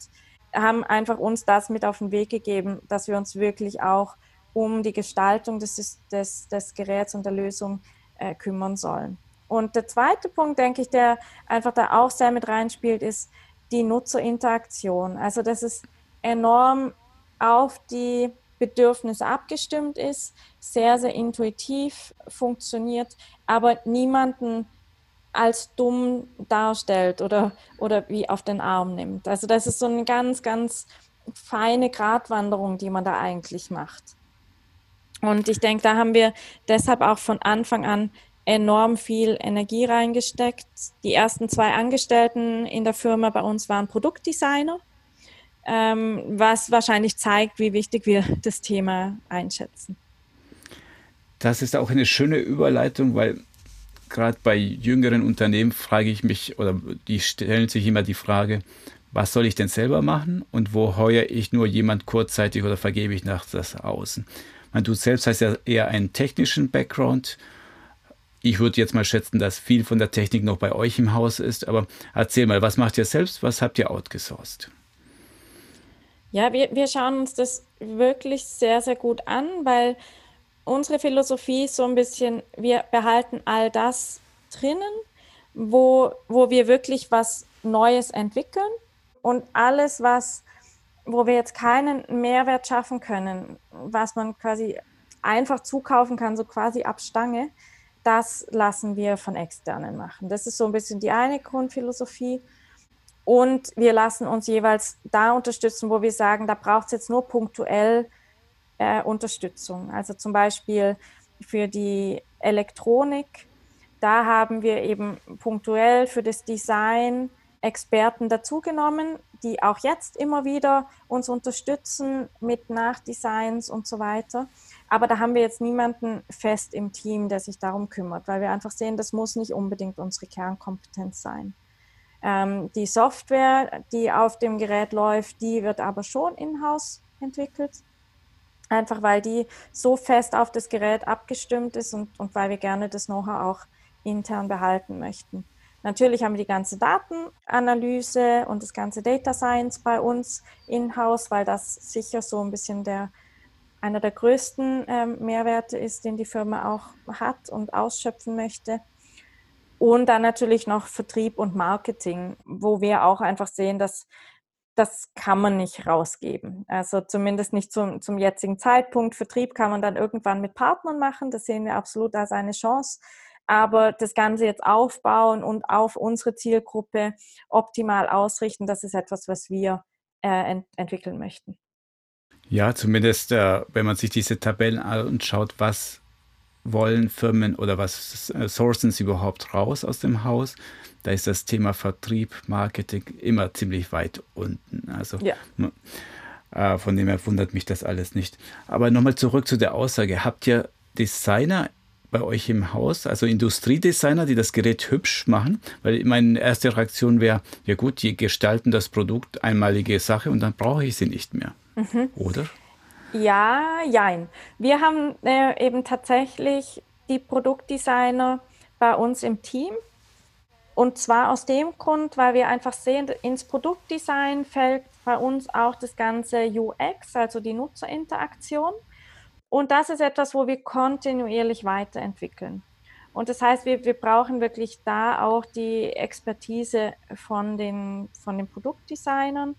haben einfach uns das mit auf den Weg gegeben, dass wir uns wirklich auch um die Gestaltung des, des, des Geräts und der Lösung äh, kümmern sollen. Und der zweite Punkt, denke ich, der einfach da auch sehr mit reinspielt, ist die Nutzerinteraktion. Also, dass es enorm auf die Bedürfnisse abgestimmt ist, sehr, sehr intuitiv funktioniert, aber niemanden als dumm darstellt oder, oder wie auf den Arm nimmt. Also das ist so eine ganz, ganz feine Gratwanderung, die man da eigentlich macht. Und ich denke, da haben wir deshalb auch von Anfang an enorm viel Energie reingesteckt. Die ersten zwei Angestellten in der Firma bei uns waren Produktdesigner, ähm, was wahrscheinlich zeigt, wie wichtig wir das Thema einschätzen. Das ist auch eine schöne Überleitung, weil gerade bei jüngeren Unternehmen frage ich mich, oder die stellen sich immer die Frage, was soll ich denn selber machen und wo heuere ich nur jemand kurzzeitig oder vergebe ich nach das außen? Man, du selbst hast ja eher einen technischen Background. Ich würde jetzt mal schätzen, dass viel von der Technik noch bei euch im Haus ist, aber erzähl mal, was macht ihr selbst, was habt ihr outgesourced? Ja, wir, wir schauen uns das wirklich sehr, sehr gut an, weil unsere Philosophie ist so ein bisschen, wir behalten all das drinnen, wo, wo wir wirklich was Neues entwickeln und alles, was, wo wir jetzt keinen Mehrwert schaffen können, was man quasi einfach zukaufen kann, so quasi ab Stange, das lassen wir von Externen machen. Das ist so ein bisschen die eine Grundphilosophie. Und wir lassen uns jeweils da unterstützen, wo wir sagen, da braucht es jetzt nur punktuell äh, Unterstützung. Also zum Beispiel für die Elektronik, da haben wir eben punktuell für das Design Experten dazugenommen, die auch jetzt immer wieder uns unterstützen mit Nachdesigns und so weiter. Aber da haben wir jetzt niemanden fest im Team, der sich darum kümmert, weil wir einfach sehen, das muss nicht unbedingt unsere Kernkompetenz sein. Ähm, die Software, die auf dem Gerät läuft, die wird aber schon in-house entwickelt. Einfach weil die so fest auf das Gerät abgestimmt ist und, und weil wir gerne das Know-how auch intern behalten möchten. Natürlich haben wir die ganze Datenanalyse und das ganze Data Science bei uns in-house, weil das sicher so ein bisschen der, einer der größten ähm, Mehrwerte ist, den die Firma auch hat und ausschöpfen möchte. Und dann natürlich noch Vertrieb und Marketing, wo wir auch einfach sehen, dass das kann man nicht rausgeben. Also zumindest nicht zum, zum jetzigen Zeitpunkt. Vertrieb kann man dann irgendwann mit Partnern machen. Das sehen wir absolut als eine Chance. Aber das Ganze jetzt aufbauen und auf unsere Zielgruppe optimal ausrichten, das ist etwas, was wir äh, ent entwickeln möchten. Ja, zumindest, äh, wenn man sich diese Tabellen anschaut, was wollen Firmen oder was äh, sourcen sie überhaupt raus aus dem Haus, da ist das Thema Vertrieb, Marketing immer ziemlich weit unten. Also ja. äh, von dem her wundert mich das alles nicht. Aber nochmal zurück zu der Aussage. Habt ihr Designer bei euch im Haus, also Industriedesigner, die das Gerät hübsch machen? Weil meine erste Reaktion wäre, ja gut, die gestalten das Produkt einmalige Sache und dann brauche ich sie nicht mehr. Mhm. Oder? Ja, jein. Wir haben äh, eben tatsächlich die Produktdesigner bei uns im Team. Und zwar aus dem Grund, weil wir einfach sehen, ins Produktdesign fällt bei uns auch das ganze UX, also die Nutzerinteraktion. Und das ist etwas, wo wir kontinuierlich weiterentwickeln. Und das heißt, wir, wir brauchen wirklich da auch die Expertise von den, von den Produktdesignern,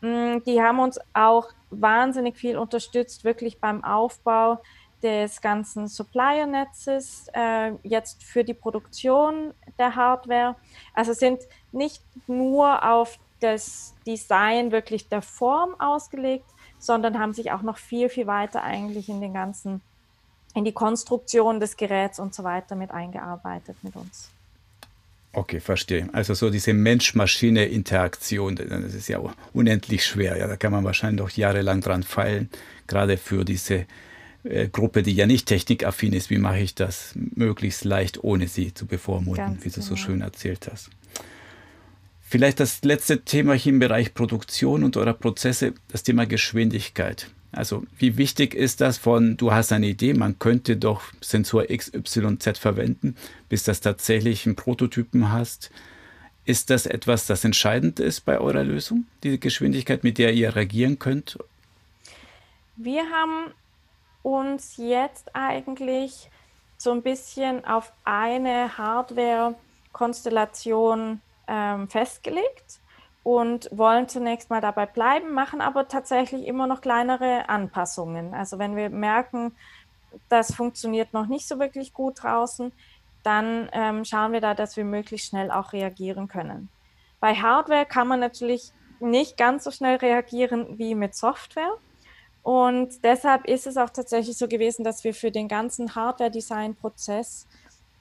Mm, die haben uns auch wahnsinnig viel unterstützt, wirklich beim Aufbau des ganzen Supplier-Netzes, äh, jetzt für die Produktion der Hardware. Also sind nicht nur auf das Design wirklich der Form ausgelegt, sondern haben sich auch noch viel, viel weiter eigentlich in den ganzen, in die Konstruktion des Geräts und so weiter mit eingearbeitet mit uns. Okay, verstehe. Also so diese Mensch-Maschine-Interaktion, das ist ja unendlich schwer. Ja, da kann man wahrscheinlich noch jahrelang dran feilen, gerade für diese äh, Gruppe, die ja nicht technikaffin ist. Wie mache ich das möglichst leicht, ohne sie zu bevormunden, Ganz wie du genau. so schön erzählt hast. Vielleicht das letzte Thema hier im Bereich Produktion und eurer Prozesse, das Thema Geschwindigkeit. Also wie wichtig ist das von, du hast eine Idee, man könnte doch Sensor XYZ verwenden, bis das tatsächlich einen Prototypen hast. Ist das etwas, das entscheidend ist bei eurer Lösung, diese Geschwindigkeit, mit der ihr reagieren könnt? Wir haben uns jetzt eigentlich so ein bisschen auf eine Hardware-Konstellation ähm, festgelegt und wollen zunächst mal dabei bleiben, machen aber tatsächlich immer noch kleinere Anpassungen. Also wenn wir merken, das funktioniert noch nicht so wirklich gut draußen, dann ähm, schauen wir da, dass wir möglichst schnell auch reagieren können. Bei Hardware kann man natürlich nicht ganz so schnell reagieren wie mit Software. Und deshalb ist es auch tatsächlich so gewesen, dass wir für den ganzen Hardware-Design-Prozess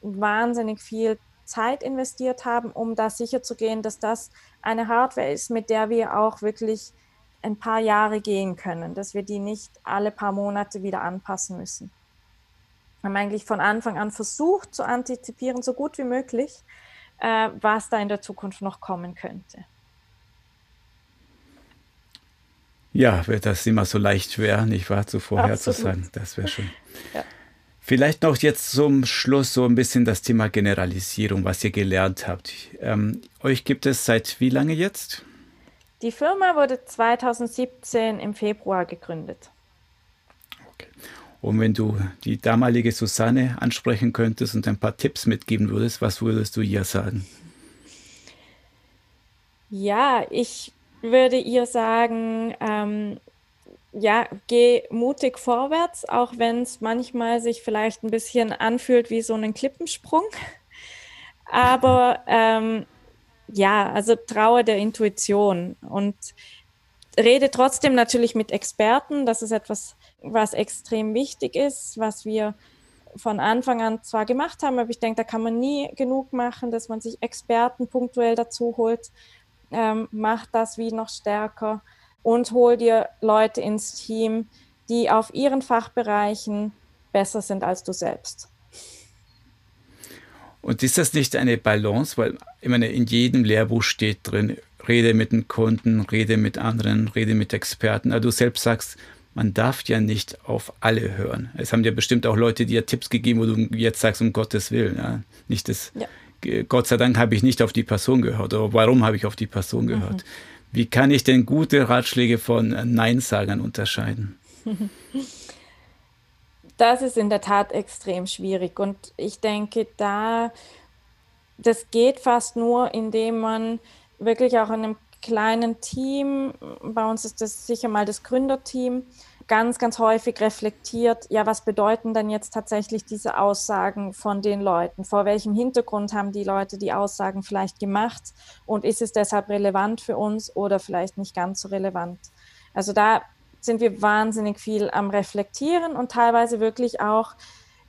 wahnsinnig viel Zeit investiert haben, um da sicherzugehen, dass das eine Hardware ist, mit der wir auch wirklich ein paar Jahre gehen können, dass wir die nicht alle paar Monate wieder anpassen müssen. Wir haben eigentlich von Anfang an versucht zu antizipieren, so gut wie möglich, äh, was da in der Zukunft noch kommen könnte. Ja, wenn das immer so leicht wäre, nicht wahr, zu vorherzusagen, das wäre schön. Ja. Vielleicht noch jetzt zum Schluss so ein bisschen das Thema Generalisierung, was ihr gelernt habt. Ähm, euch gibt es seit wie lange jetzt? Die Firma wurde 2017 im Februar gegründet. Okay. Und wenn du die damalige Susanne ansprechen könntest und ein paar Tipps mitgeben würdest, was würdest du ihr sagen? Ja, ich würde ihr sagen, ähm, ja, geh mutig vorwärts, auch wenn es manchmal sich vielleicht ein bisschen anfühlt wie so ein Klippensprung. Aber ähm, ja, also traue der Intuition und rede trotzdem natürlich mit Experten. Das ist etwas, was extrem wichtig ist, was wir von Anfang an zwar gemacht haben, aber ich denke, da kann man nie genug machen, dass man sich Experten punktuell dazu holt. Ähm, macht das wie noch stärker und hol dir Leute ins Team, die auf ihren Fachbereichen besser sind als du selbst. Und ist das nicht eine Balance? Weil ich meine, in jedem Lehrbuch steht drin, rede mit den Kunden, rede mit anderen, rede mit Experten. Aber du selbst sagst, man darf ja nicht auf alle hören. Es haben ja bestimmt auch Leute dir Tipps gegeben, wo du jetzt sagst, um Gottes Willen. Ja, nicht das, ja. Gott sei Dank habe ich nicht auf die Person gehört. Oder warum habe ich auf die Person gehört? Mhm. Wie kann ich denn gute Ratschläge von Neinsagern unterscheiden? Das ist in der Tat extrem schwierig und ich denke, da das geht fast nur, indem man wirklich auch in einem kleinen Team, bei uns ist das sicher mal das Gründerteam, ganz, ganz häufig reflektiert, ja, was bedeuten denn jetzt tatsächlich diese Aussagen von den Leuten? Vor welchem Hintergrund haben die Leute die Aussagen vielleicht gemacht? Und ist es deshalb relevant für uns oder vielleicht nicht ganz so relevant? Also da sind wir wahnsinnig viel am Reflektieren und teilweise wirklich auch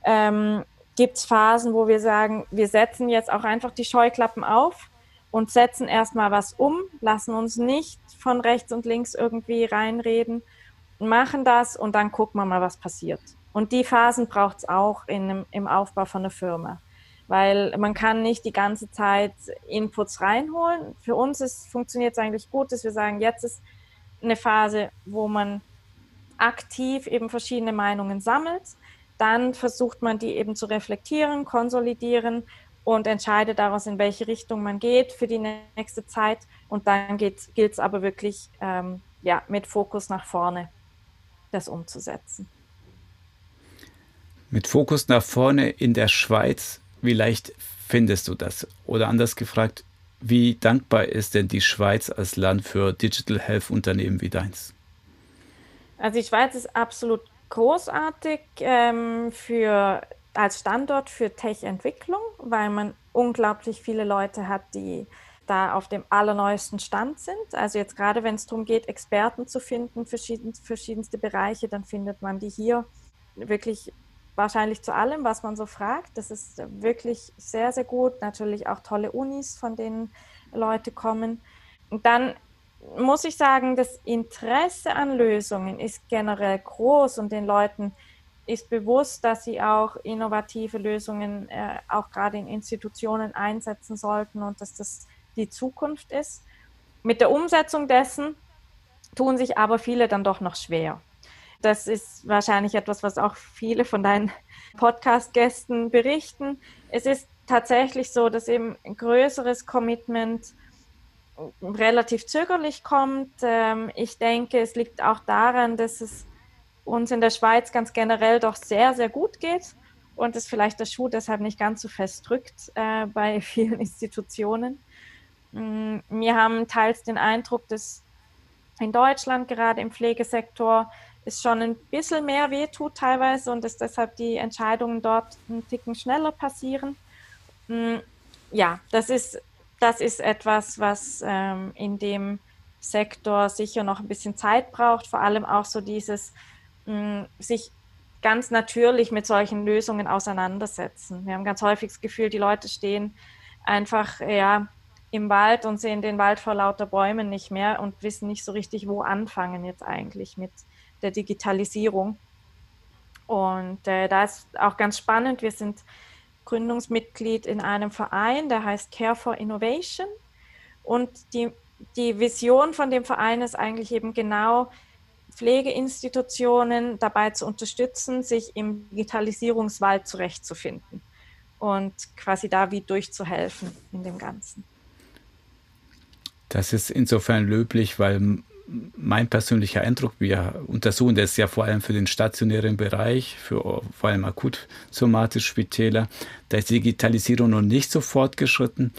ähm, gibt es Phasen, wo wir sagen, wir setzen jetzt auch einfach die Scheuklappen auf und setzen erstmal was um, lassen uns nicht von rechts und links irgendwie reinreden machen das und dann gucken wir mal, was passiert. Und die Phasen braucht es auch in, im Aufbau von einer Firma. Weil man kann nicht die ganze Zeit Inputs reinholen. Für uns funktioniert es eigentlich gut, dass wir sagen, jetzt ist eine Phase, wo man aktiv eben verschiedene Meinungen sammelt. Dann versucht man die eben zu reflektieren, konsolidieren und entscheidet daraus, in welche Richtung man geht für die nächste Zeit. Und dann gilt es aber wirklich ähm, ja, mit Fokus nach vorne das umzusetzen. Mit Fokus nach vorne in der Schweiz, wie leicht findest du das? Oder anders gefragt, wie dankbar ist denn die Schweiz als Land für Digital Health Unternehmen wie deins? Also die Schweiz ist absolut großartig ähm, für, als Standort für Tech-Entwicklung, weil man unglaublich viele Leute hat, die da auf dem allerneuesten Stand sind. Also jetzt gerade, wenn es darum geht, Experten zu finden, verschieden, verschiedenste Bereiche, dann findet man die hier wirklich wahrscheinlich zu allem, was man so fragt. Das ist wirklich sehr, sehr gut. Natürlich auch tolle Unis, von denen Leute kommen. Und dann muss ich sagen, das Interesse an Lösungen ist generell groß und den Leuten ist bewusst, dass sie auch innovative Lösungen äh, auch gerade in Institutionen einsetzen sollten und dass das die Zukunft ist. Mit der Umsetzung dessen tun sich aber viele dann doch noch schwer. Das ist wahrscheinlich etwas, was auch viele von deinen Podcast-Gästen berichten. Es ist tatsächlich so, dass eben ein größeres Commitment relativ zögerlich kommt. Ähm, ich denke, es liegt auch daran, dass es uns in der Schweiz ganz generell doch sehr, sehr gut geht und es vielleicht der Schuh deshalb nicht ganz so fest drückt äh, bei vielen Institutionen. Mm, wir haben teils den Eindruck, dass in Deutschland gerade im Pflegesektor es schon ein bisschen mehr wehtut teilweise und dass deshalb die Entscheidungen dort einen Ticken schneller passieren. Mm, ja, das ist, das ist etwas, was ähm, in dem Sektor sicher noch ein bisschen Zeit braucht, vor allem auch so dieses mh, sich ganz natürlich mit solchen Lösungen auseinandersetzen. Wir haben ganz häufig das Gefühl, die Leute stehen einfach ja, im Wald und sehen den Wald vor lauter Bäumen nicht mehr und wissen nicht so richtig, wo anfangen jetzt eigentlich mit der Digitalisierung. Und äh, da ist auch ganz spannend, wir sind Gründungsmitglied in einem Verein, der heißt Care for Innovation. Und die, die Vision von dem Verein ist eigentlich eben genau, Pflegeinstitutionen dabei zu unterstützen, sich im Digitalisierungswald zurechtzufinden und quasi da wie durchzuhelfen in dem Ganzen. Das ist insofern löblich, weil mein persönlicher Eindruck, wir untersuchen das ja vor allem für den stationären Bereich, für vor allem akut somatische Spitäler, da ist Digitalisierung noch nicht so fortgeschritten.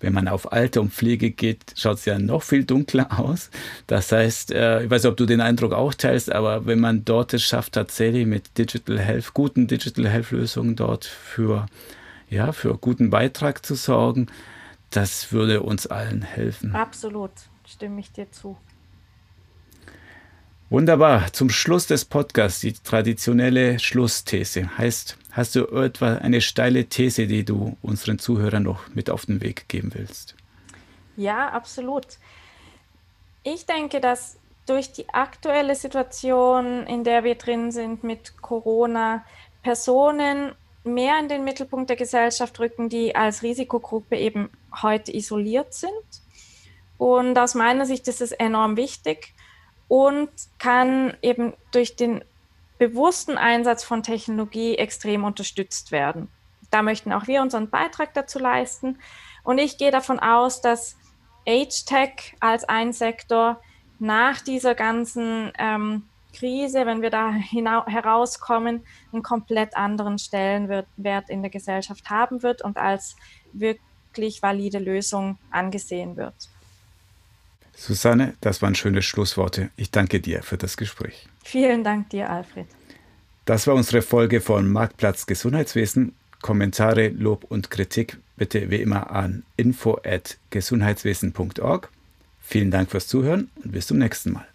Wenn man auf Alter und Pflege geht, schaut es ja noch viel dunkler aus. Das heißt, äh, ich weiß nicht, ob du den Eindruck auch teilst, aber wenn man dort es schafft, tatsächlich mit Digital Health, guten Digital Health Lösungen dort für, ja, für guten Beitrag zu sorgen, das würde uns allen helfen. Absolut, stimme ich dir zu. Wunderbar. Zum Schluss des Podcasts die traditionelle Schlussthese. Heißt, hast du etwa eine steile These, die du unseren Zuhörern noch mit auf den Weg geben willst? Ja, absolut. Ich denke, dass durch die aktuelle Situation, in der wir drin sind mit Corona, Personen mehr in den Mittelpunkt der Gesellschaft rücken, die als Risikogruppe eben heute isoliert sind. Und aus meiner Sicht ist es enorm wichtig, und kann eben durch den bewussten Einsatz von Technologie extrem unterstützt werden. Da möchten auch wir unseren Beitrag dazu leisten. Und ich gehe davon aus, dass Age-Tech als ein Sektor nach dieser ganzen ähm, Krise, wenn wir da herauskommen, einen komplett anderen Stellenwert in der Gesellschaft haben wird und als wirklich valide Lösung angesehen wird. Susanne, das waren schöne Schlussworte. Ich danke dir für das Gespräch. Vielen Dank dir, Alfred. Das war unsere Folge von Marktplatz Gesundheitswesen. Kommentare, Lob und Kritik bitte wie immer an info@gesundheitswesen.org. Vielen Dank fürs Zuhören und bis zum nächsten Mal.